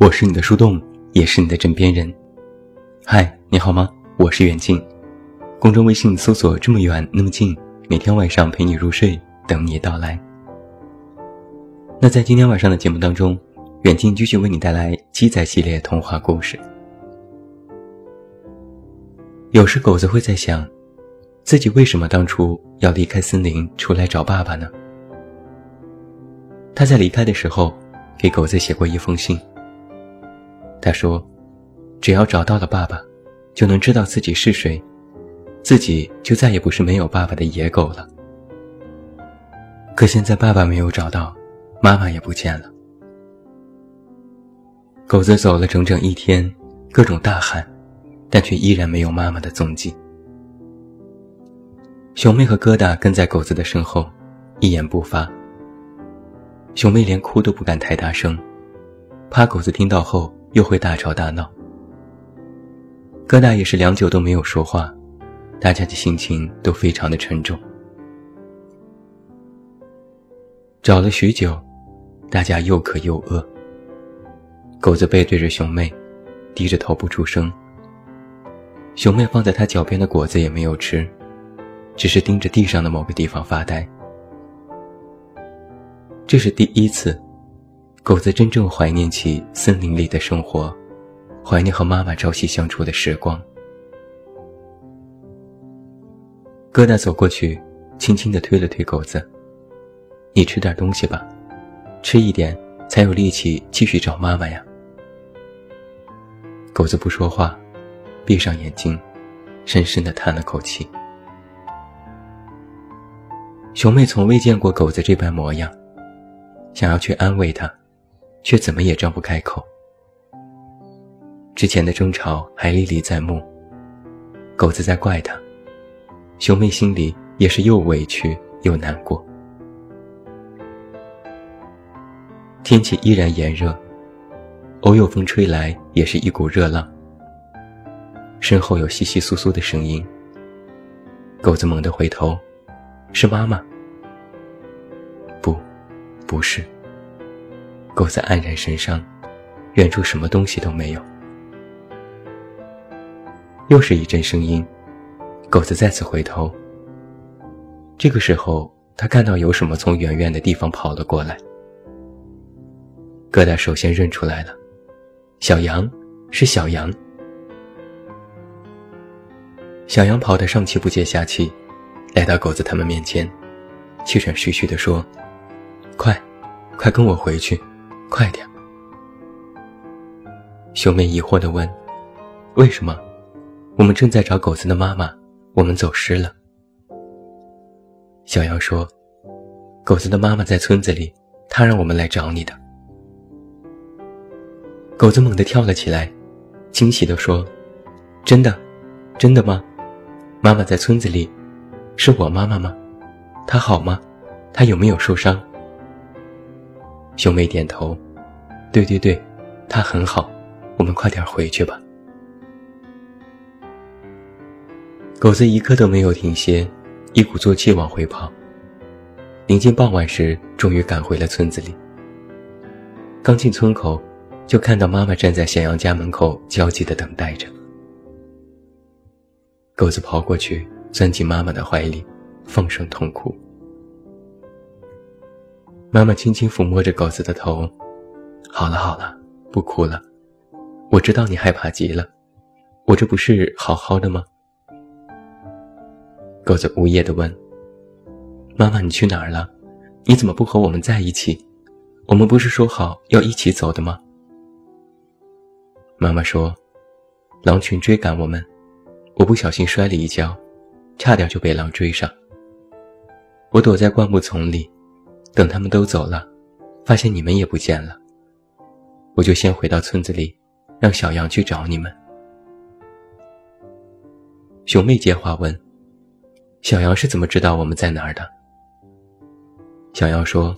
我是你的树洞，也是你的枕边人。嗨，你好吗？我是远近，公众微信搜索“这么远那么近”，每天晚上陪你入睡，等你到来。那在今天晚上的节目当中，远近继续为你带来鸡仔系列童话故事。有时狗子会在想，自己为什么当初要离开森林出来找爸爸呢？他在离开的时候，给狗子写过一封信。他说：“只要找到了爸爸，就能知道自己是谁，自己就再也不是没有爸爸的野狗了。”可现在爸爸没有找到，妈妈也不见了。狗子走了整整一天，各种大喊，但却依然没有妈妈的踪迹。熊妹和疙瘩跟在狗子的身后，一言不发。熊妹连哭都不敢太大声，怕狗子听到后。又会大吵大闹。疙瘩也是良久都没有说话，大家的心情都非常的沉重。找了许久，大家又渴又饿。狗子背对着熊妹，低着头不出声。熊妹放在他脚边的果子也没有吃，只是盯着地上的某个地方发呆。这是第一次。狗子真正怀念起森林里的生活，怀念和妈妈朝夕相处的时光。疙瘩走过去，轻轻地推了推狗子：“你吃点东西吧，吃一点才有力气继续找妈妈呀。”狗子不说话，闭上眼睛，深深地叹了口气。熊妹从未见过狗子这般模样，想要去安慰他。却怎么也张不开口。之前的争吵还历历在目，狗子在怪他，熊妹心里也是又委屈又难过。天气依然炎热，偶有风吹来，也是一股热浪。身后有窸窸窣窣的声音，狗子猛地回头，是妈妈？不，不是。狗子黯然神伤，远处什么东西都没有。又是一阵声音，狗子再次回头。这个时候，他看到有什么从远远的地方跑了过来。疙瘩首先认出来了，小羊，是小羊。小羊跑得上气不接下气，来到狗子他们面前，气喘吁吁地说：“快，快跟我回去。”快点！熊妹疑惑地问：“为什么？我们正在找狗子的妈妈，我们走失了。”小杨说：“狗子的妈妈在村子里，她让我们来找你的。”狗子猛地跳了起来，惊喜地说：“真的？真的吗？妈妈在村子里，是我妈妈吗？她好吗？她有没有受伤？”兄妹点头，对对对，他很好，我们快点回去吧。狗子一刻都没有停歇，一鼓作气往回跑。临近傍晚时，终于赶回了村子里。刚进村口，就看到妈妈站在小羊家门口，焦急地等待着。狗子跑过去，钻进妈妈的怀里，放声痛哭。妈妈轻轻抚摸着狗子的头，好了好了，不哭了。我知道你害怕极了，我这不是好好的吗？狗子无叶的问：“妈妈，你去哪儿了？你怎么不和我们在一起？我们不是说好要一起走的吗？”妈妈说：“狼群追赶我们，我不小心摔了一跤，差点就被狼追上。我躲在灌木丛里。”等他们都走了，发现你们也不见了，我就先回到村子里，让小羊去找你们。熊妹接话问：“小羊是怎么知道我们在哪儿的？”小羊说：“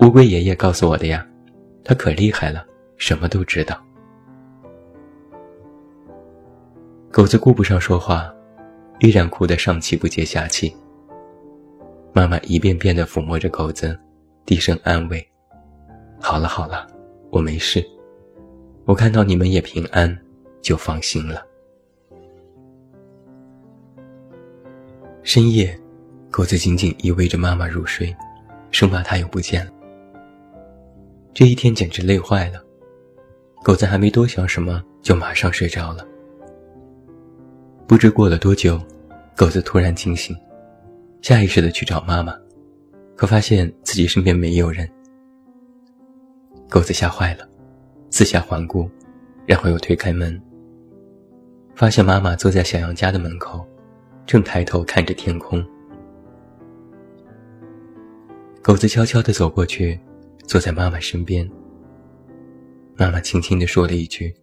乌龟爷爷告诉我的呀，他可厉害了，什么都知道。”狗子顾不上说话，依然哭得上气不接下气。妈妈一遍遍地抚摸着狗子，低声安慰：“好了好了，我没事，我看到你们也平安，就放心了。深夜，狗子紧紧依偎着妈妈入睡，生怕她又不见了。这一天简直累坏了，狗子还没多想什么，就马上睡着了。不知过了多久，狗子突然惊醒，下意识的去找妈妈，可发现自己身边没有人。狗子吓坏了，四下环顾，然后又推开门，发现妈妈坐在小杨家的门口。正抬头看着天空，狗子悄悄地走过去，坐在妈妈身边。妈妈轻轻地说了一句：“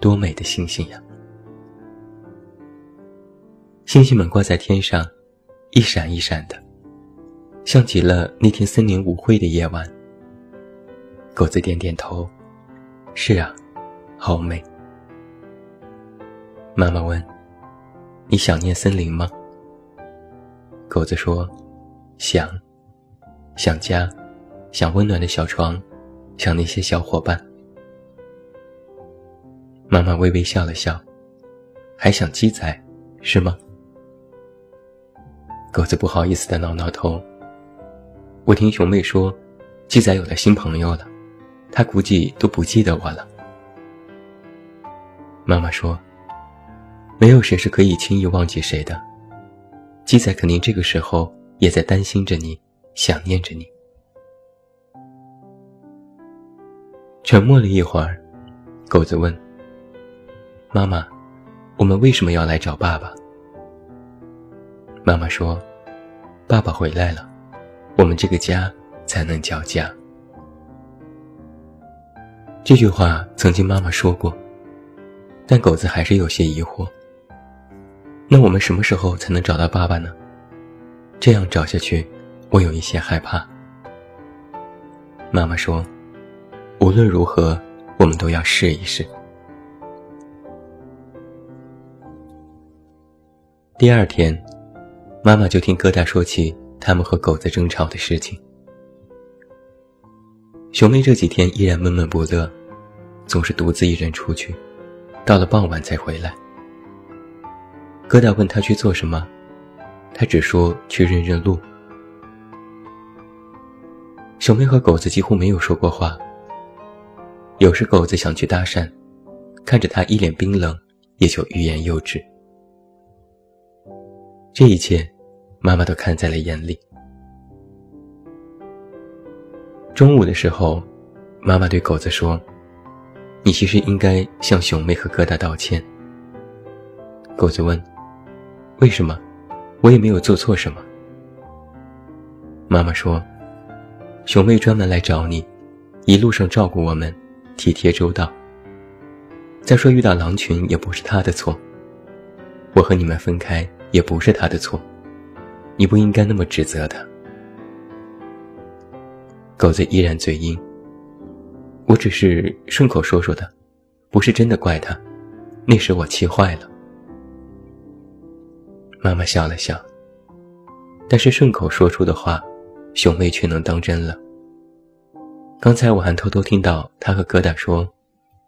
多美的星星呀！”星星们挂在天上，一闪一闪的，像极了那天森林舞会的夜晚。狗子点点头：“是啊，好美。”妈妈问。你想念森林吗？狗子说：“想，想家，想温暖的小床，想那些小伙伴。”妈妈微微笑了笑，还想鸡仔，是吗？狗子不好意思的挠挠头。我听熊妹说，鸡仔有了新朋友了，他估计都不记得我了。妈妈说。没有谁是可以轻易忘记谁的，鸡仔肯定这个时候也在担心着你，想念着你。沉默了一会儿，狗子问：“妈妈，我们为什么要来找爸爸？”妈妈说：“爸爸回来了，我们这个家才能叫家。”这句话曾经妈妈说过，但狗子还是有些疑惑。那我们什么时候才能找到爸爸呢？这样找下去，我有一些害怕。妈妈说：“无论如何，我们都要试一试。”第二天，妈妈就听疙瘩说起他们和狗子争吵的事情。熊妹这几天依然闷闷不乐，总是独自一人出去，到了傍晚才回来。疙瘩问他去做什么，他只说去认认路。小妹和狗子几乎没有说过话。有时狗子想去搭讪，看着他一脸冰冷，也就欲言又止。这一切，妈妈都看在了眼里。中午的时候，妈妈对狗子说：“你其实应该向熊妹和疙瘩道歉。”狗子问。为什么？我也没有做错什么。妈妈说：“熊妹专门来找你，一路上照顾我们，体贴周到。再说遇到狼群也不是她的错，我和你们分开也不是她的错，你不应该那么指责他。”狗子依然嘴硬：“我只是顺口说说的，不是真的怪他，那时我气坏了。”妈妈笑了笑，但是顺口说出的话，熊妹却能当真了。刚才我还偷偷听到他和疙瘩说，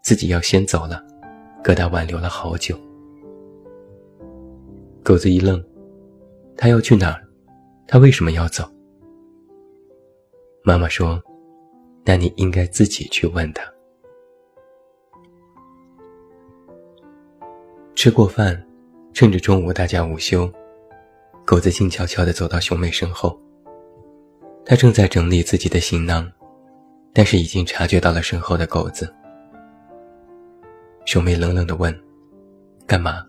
自己要先走了，疙瘩挽留了好久。狗子一愣，他要去哪儿？他为什么要走？妈妈说：“那你应该自己去问他。”吃过饭。趁着中午大家午休，狗子静悄悄地走到熊妹身后。他正在整理自己的行囊，但是已经察觉到了身后的狗子。熊妹冷冷地问：“干嘛？”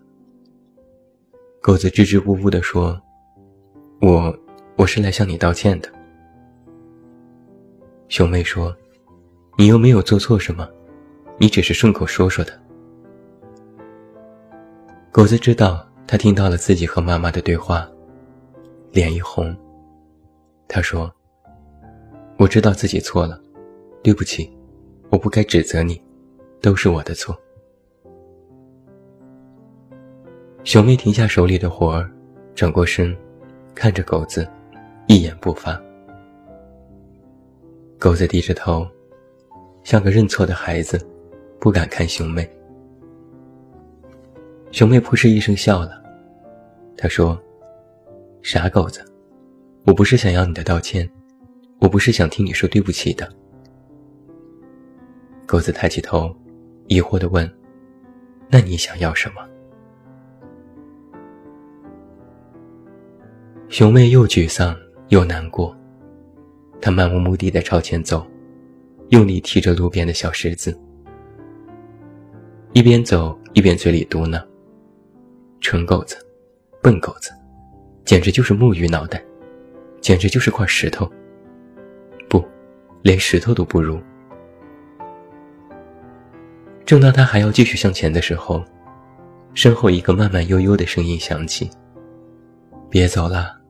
狗子支支吾吾地说：“我，我是来向你道歉的。”熊妹说：“你又没有做错什么，你只是顺口说说的。”狗子知道，他听到了自己和妈妈的对话，脸一红。他说：“我知道自己错了，对不起，我不该指责你，都是我的错。”熊妹停下手里的活儿，转过身，看着狗子，一言不发。狗子低着头，像个认错的孩子，不敢看熊妹。熊妹扑哧一声笑了，她说：“傻狗子，我不是想要你的道歉，我不是想听你说对不起的。”狗子抬起头，疑惑地问：“那你想要什么？”熊妹又沮丧又难过，她漫无目的地朝前走，用力踢着路边的小石子，一边走一边嘴里嘟囔。蠢狗子，笨狗子，简直就是木鱼脑袋，简直就是块石头。不，连石头都不如。正当他还要继续向前的时候，身后一个慢慢悠悠的声音响起：“别走了，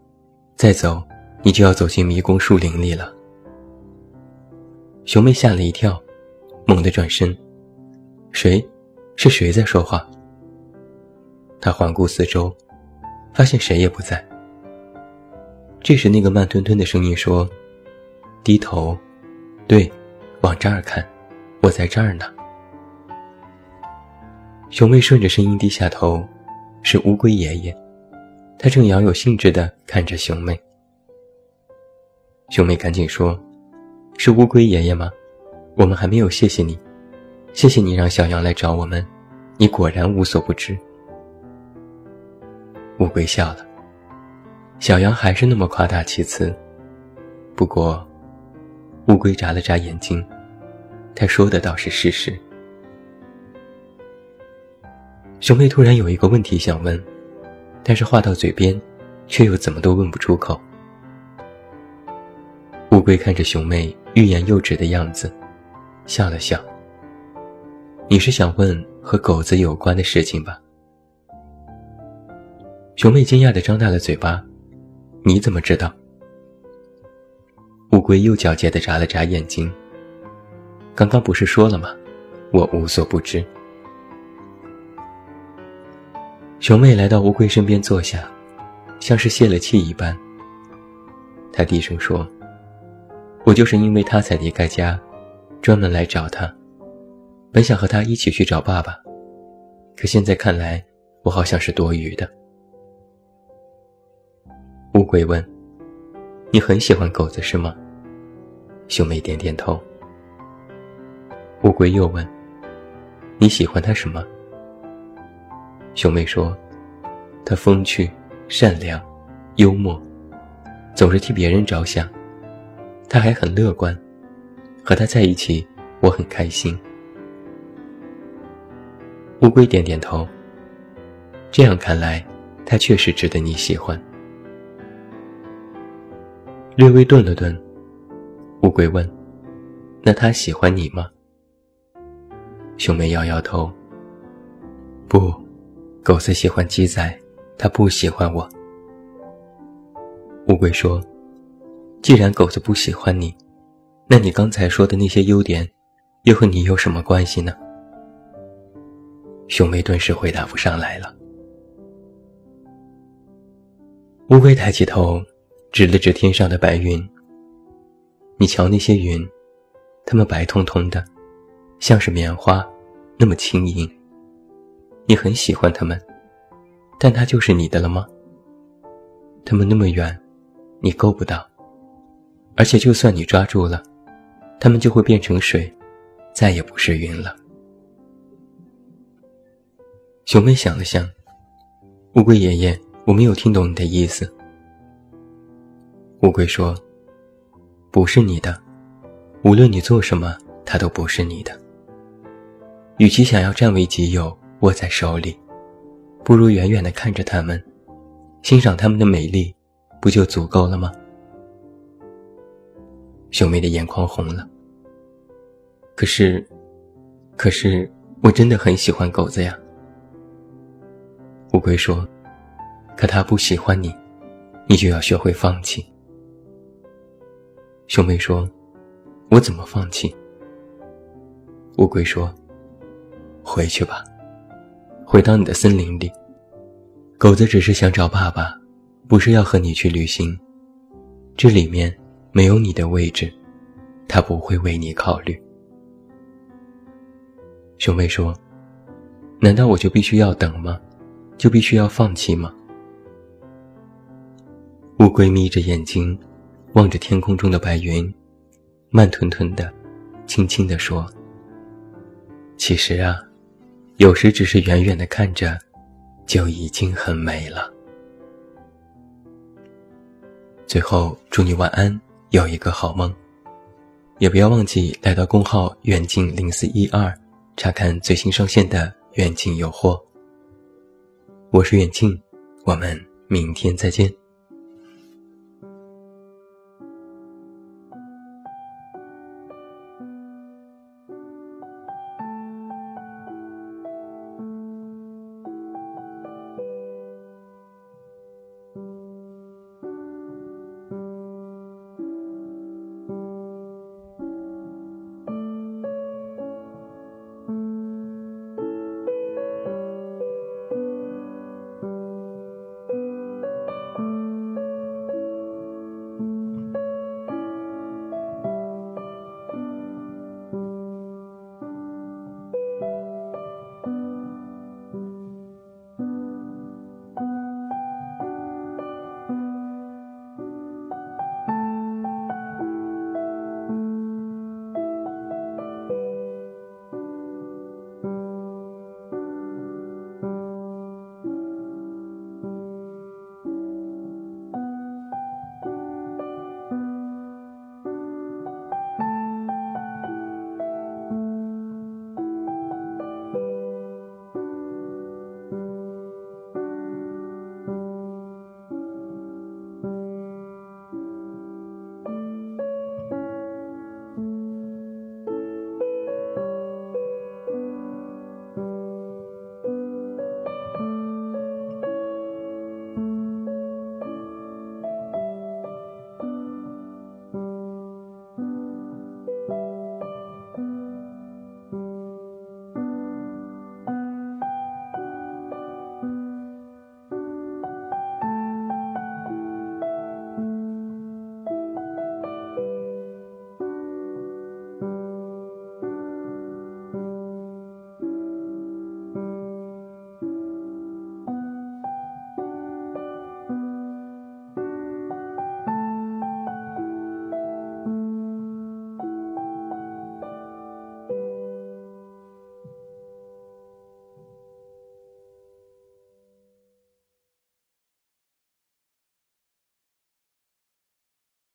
再走，你就要走进迷宫树林里了。”熊妹吓了一跳，猛地转身：“谁？是谁在说话？”他环顾四周，发现谁也不在。这时，那个慢吞吞的声音说：“低头，对，往这儿看，我在这儿呢。”熊妹顺着声音低下头，是乌龟爷爷，他正饶有兴致地看着熊妹。熊妹赶紧说：“是乌龟爷爷吗？我们还没有谢谢你，谢谢你让小羊来找我们，你果然无所不知。”乌龟笑了，小羊还是那么夸大其词。不过，乌龟眨了眨眼睛，他说的倒是事实。熊妹突然有一个问题想问，但是话到嘴边，却又怎么都问不出口。乌龟看着熊妹欲言又止的样子，笑了笑：“你是想问和狗子有关的事情吧？”熊妹惊讶地张大了嘴巴：“你怎么知道？”乌龟又狡黠地眨了眨眼睛：“刚刚不是说了吗？我无所不知。”熊妹来到乌龟身边坐下，像是泄了气一般。她低声说：“我就是因为他才离开家，专门来找他。本想和他一起去找爸爸，可现在看来，我好像是多余的。”乌龟问：“你很喜欢狗子是吗？”熊妹点点头。乌龟又问：“你喜欢它什么？”熊妹说：“他风趣、善良、幽默，总是替别人着想。他还很乐观，和他在一起我很开心。”乌龟点点头。这样看来，他确实值得你喜欢。略微顿了顿，乌龟问：“那他喜欢你吗？”熊妹摇摇头：“不，狗子喜欢鸡仔，他不喜欢我。”乌龟说：“既然狗子不喜欢你，那你刚才说的那些优点，又和你有什么关系呢？”熊妹顿时回答不上来了。乌龟抬起头。指了指天上的白云。你瞧那些云，它们白彤彤的，像是棉花，那么轻盈。你很喜欢它们，但它就是你的了吗？它们那么远，你够不到。而且就算你抓住了，它们就会变成水，再也不是云了。熊妹想了想，乌龟爷爷，我没有听懂你的意思。乌龟说：“不是你的，无论你做什么，它都不是你的。与其想要占为己有，握在手里，不如远远地看着它们，欣赏它们的美丽，不就足够了吗？”秀妹的眼眶红了。可是，可是，我真的很喜欢狗子呀。乌龟说：“可它不喜欢你，你就要学会放弃。”熊妹说：“我怎么放弃？”乌龟说：“回去吧，回到你的森林里。狗子只是想找爸爸，不是要和你去旅行。这里面没有你的位置，他不会为你考虑。”熊妹说：“难道我就必须要等吗？就必须要放弃吗？”乌龟眯着眼睛，望着天空中的白云，慢吞吞的，轻轻地说：“其实啊，有时只是远远的看着，就已经很美了。”最后，祝你晚安，有一个好梦。也不要忘记来到公号“远近零四一二”，查看最新上线的远近有货。我是远近，我们明天再见。